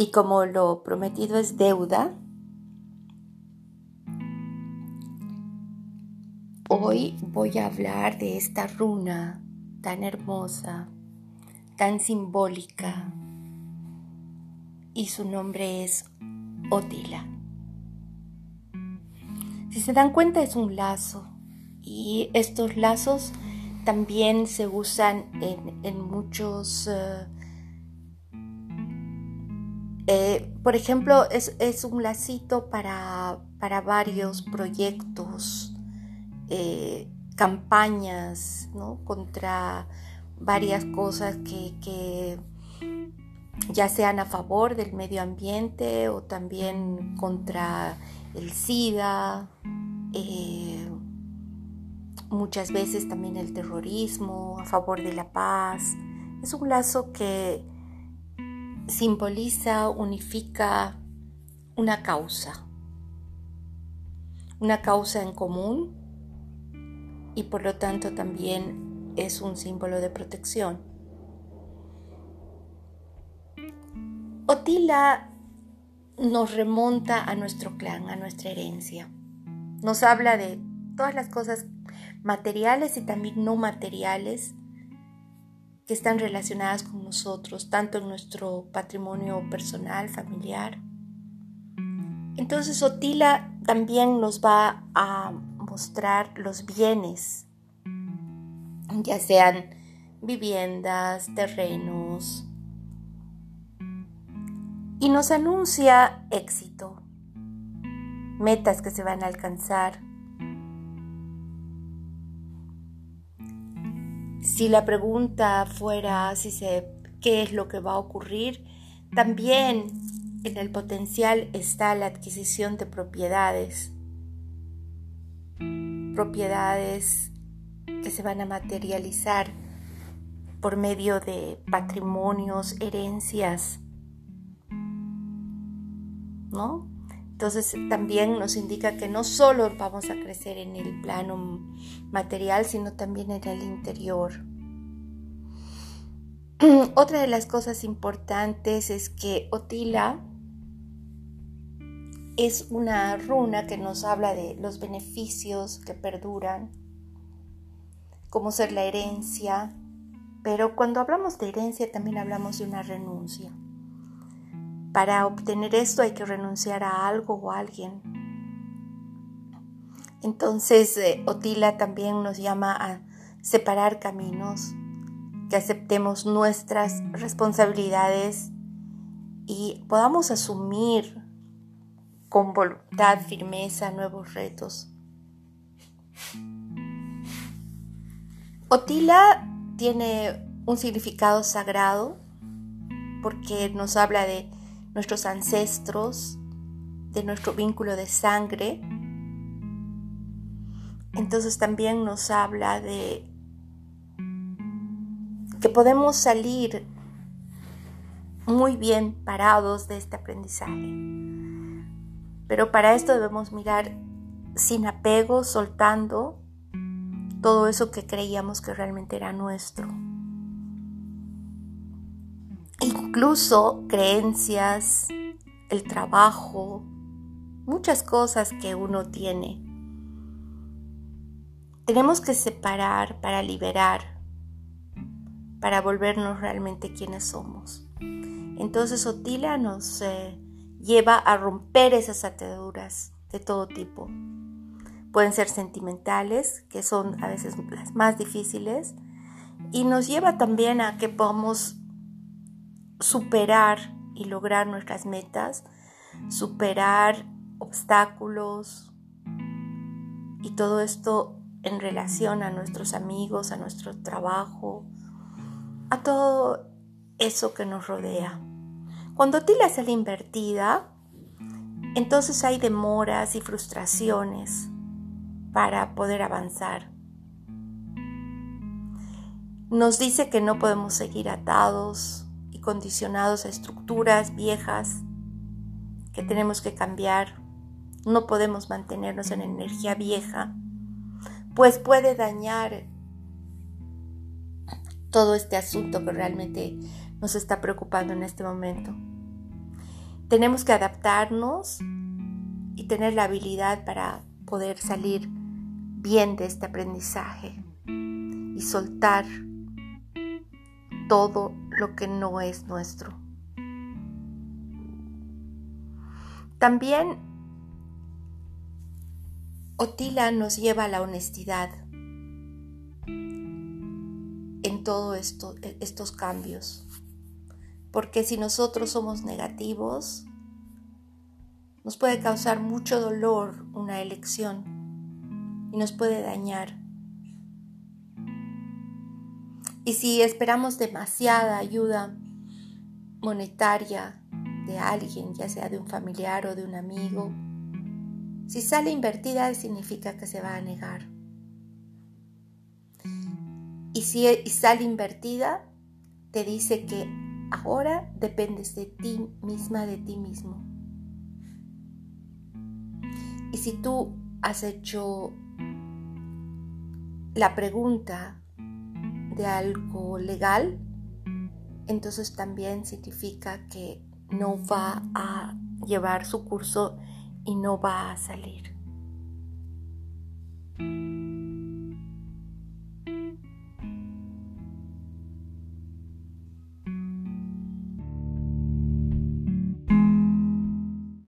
Y como lo prometido es deuda, hoy voy a hablar de esta runa tan hermosa, tan simbólica, y su nombre es Otila. Si se dan cuenta es un lazo y estos lazos también se usan en, muchos... Eh, eh, por ejemplo, es, un lacito para, varios proyectos, eh, campañas, contra varias cosas que, ya sean a favor del medio ambiente o también contra el SIDA, eh, muchas veces también el terrorismo, a favor de la paz. Es un lazo que simboliza, unifica una causa, una causa en común y por lo tanto también es un símbolo de protección. Otila nos remonta a nuestro clan, a nuestra herencia. Nos habla de todas las cosas materiales y también no materiales que están relacionadas con nosotros, tanto en nuestro patrimonio personal, familiar. Entonces Otila también nos va a mostrar los bienes, ya sean viviendas, terrenos, y nos anuncia éxito, metas que se van a alcanzar, Si la pregunta fuera si qué es lo que va a ocurrir, también en el potencial está la adquisición de propiedades. Propiedades que se van a materializar por medio de patrimonios, herencias, ¿no? Entonces también nos indica que no solo vamos a crecer en el plano material, sino también en el interior. Otra de las cosas importantes es que Otila es una runa que nos habla de los beneficios que perduran, como ser la herencia, pero cuando hablamos de herencia también hablamos de una renuncia. Para obtener esto hay que renunciar a algo o a alguien. Entonces eh, Otila también nos llama a separar caminos, que aceptemos nuestras responsabilidades y podamos asumir con voluntad, firmeza, nuevos retos. Otila tiene un significado sagrado porque nos habla de nuestros ancestros, de nuestro vínculo de sangre. Entonces también nos habla de que podemos salir muy bien parados de este aprendizaje. Pero para esto debemos mirar sin apego, soltando todo eso que creíamos que realmente era nuestro. Incluso creencias, el trabajo, muchas cosas que uno tiene. Tenemos que separar para liberar para volvernos realmente quienes somos. Entonces Otila nos eh, lleva a romper esas ataduras de todo tipo. Pueden ser sentimentales, que son a veces las más difíciles, y nos lleva también a que podamos superar y lograr nuestras metas, superar obstáculos y todo esto en relación a nuestros amigos, a nuestro trabajo, a todo eso que nos rodea. Cuando Tila sale invertida, entonces hay demoras y frustraciones para poder avanzar. Nos dice que no podemos seguir atados y condicionados a estructuras viejas, que tenemos que cambiar. No podemos mantenernos en energía vieja, pues puede dañar todo este asunto que realmente nos está preocupando en este momento. tenemos que adaptarnos y tener la habilidad para poder salir bien de este aprendizaje y soltar todo lo que no es nuestro. También Otila nos lleva a la honestidad todos esto, estos cambios. Porque si nosotros somos negativos, nos puede causar mucho dolor una elección y nos puede dañar. Y si esperamos demasiada ayuda monetaria de alguien, ya sea de un familiar o de un amigo, si sale invertida significa que se va a negar. Y si sale invertida, te dice que ahora dependes de ti misma, de ti mismo. Y si tú has hecho la pregunta de algo legal, entonces también significa que no va a llevar su curso y no va a salir.